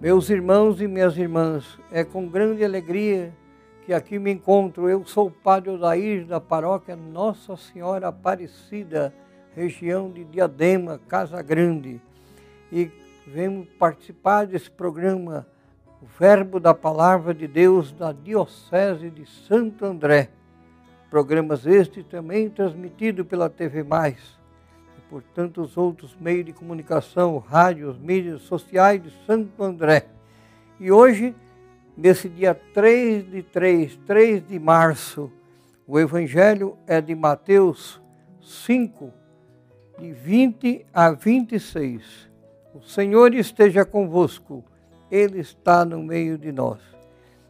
Meus irmãos e minhas irmãs, é com grande alegria que aqui me encontro. Eu sou o Padre Odair da paróquia Nossa Senhora Aparecida, região de Diadema, Casa Grande. E venho participar desse programa, o Verbo da Palavra de Deus da Diocese de Santo André. Programas este também transmitido pela TV Mais por tantos outros meios de comunicação, rádios, mídias sociais de Santo André. E hoje, nesse dia 3 de 3, 3 de março, o Evangelho é de Mateus 5, de 20 a 26. O Senhor esteja convosco, Ele está no meio de nós.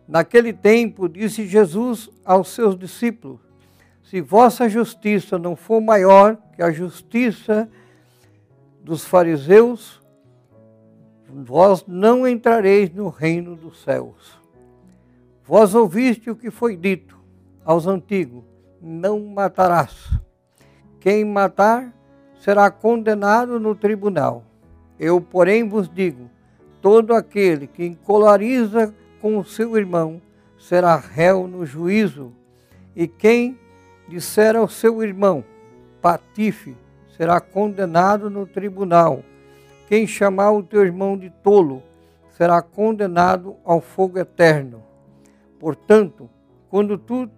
Naquele tempo, disse Jesus aos seus discípulos: se vossa justiça não for maior que a justiça dos fariseus, vós não entrareis no reino dos céus. Vós ouviste o que foi dito aos antigos: não matarás. Quem matar será condenado no tribunal. Eu, porém, vos digo: todo aquele que encolariza com o seu irmão será réu no juízo, e quem disser ao seu irmão, patife, será condenado no tribunal. Quem chamar o teu irmão de tolo, será condenado ao fogo eterno. Portanto, quando tu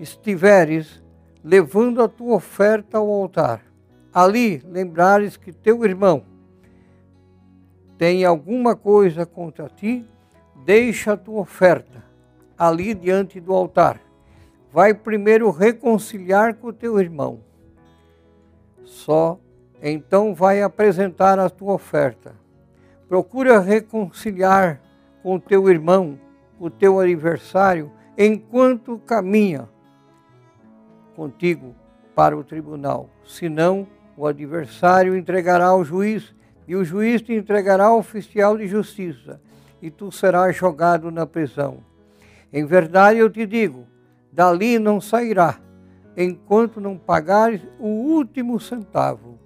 estiveres levando a tua oferta ao altar, ali lembrares que teu irmão tem alguma coisa contra ti, deixa a tua oferta ali diante do altar vai primeiro reconciliar com o teu irmão. Só então vai apresentar a tua oferta. Procura reconciliar com o teu irmão, o teu aniversário, enquanto caminha contigo para o tribunal. Senão, o adversário entregará ao juiz e o juiz te entregará ao oficial de justiça e tu serás jogado na prisão. Em verdade eu te digo, dali não sairá, enquanto não pagares o último centavo.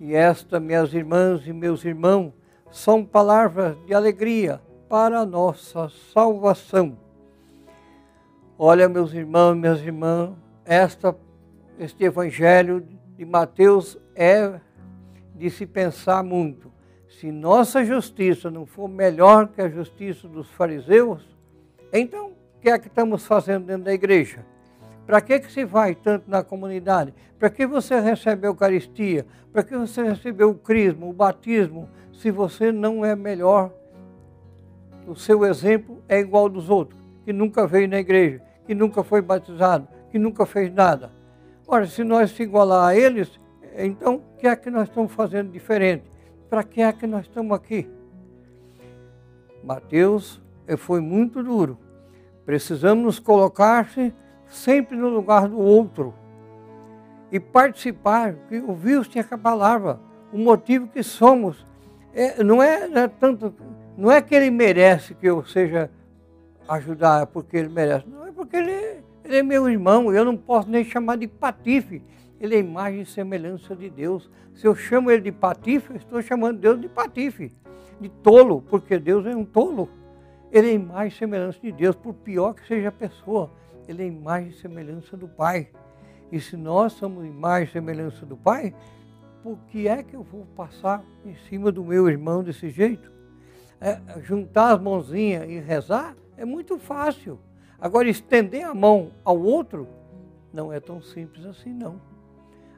E esta, minhas irmãs e meus irmãos, são palavras de alegria para a nossa salvação. Olha, meus irmãos e minhas irmãs, esta, este evangelho de Mateus é de se pensar muito. Se nossa justiça não for melhor que a justiça dos fariseus, então que é que estamos fazendo dentro da igreja? Para que, que se vai tanto na comunidade? Para que você recebe a Eucaristia? Para que você recebeu o crisma, o batismo, se você não é melhor? O seu exemplo é igual dos outros, que nunca veio na igreja, que nunca foi batizado, que nunca fez nada. Ora, se nós se igualar a eles, então o que é que nós estamos fazendo diferente? Para que é que nós estamos aqui? Mateus foi muito duro Precisamos nos colocar sempre no lugar do outro e participar, ouvir-se a palavra, o motivo que somos. É, não, é, não é tanto, não é que ele merece que eu seja ajudar porque ele merece, não é porque ele, ele é meu irmão, eu não posso nem chamar de patife. Ele é imagem e semelhança de Deus. Se eu chamo ele de patife, eu estou chamando Deus de patife, de tolo, porque Deus é um tolo. Ele é imagem e semelhança de Deus, por pior que seja a pessoa, ele é imagem e semelhança do Pai. E se nós somos imagem e semelhança do Pai, por que é que eu vou passar em cima do meu irmão desse jeito? É, juntar as mãozinhas e rezar é muito fácil. Agora, estender a mão ao outro não é tão simples assim, não.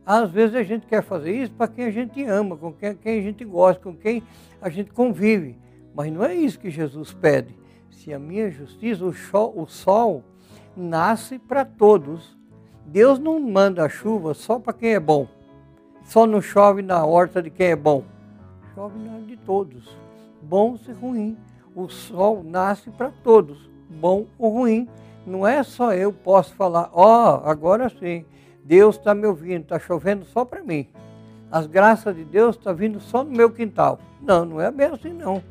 Às vezes a gente quer fazer isso para quem a gente ama, com quem, quem a gente gosta, com quem a gente convive. Mas não é isso que Jesus pede se a minha justiça, o sol, nasce para todos. Deus não manda a chuva só para quem é bom. Só não chove na horta de quem é bom. Chove na de todos, bons e ruins. O sol nasce para todos, bom ou ruim. Não é só eu posso falar, ó, oh, agora sim, Deus está me ouvindo, está chovendo só para mim. As graças de Deus estão tá vindo só no meu quintal. Não, não é bem assim não.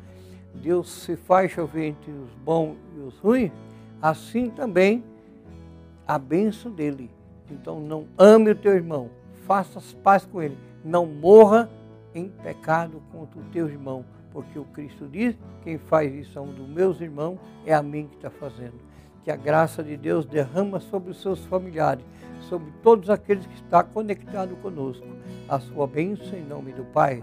Deus se faz chover entre os bons e os ruins, assim também a bênção dele. Então não ame o teu irmão, faça as paz com ele, não morra em pecado contra o teu irmão, porque o Cristo diz: quem faz isso a um dos meus irmãos é a mim que está fazendo. Que a graça de Deus derrama sobre os seus familiares, sobre todos aqueles que estão conectados conosco. A sua bênção em nome do Pai,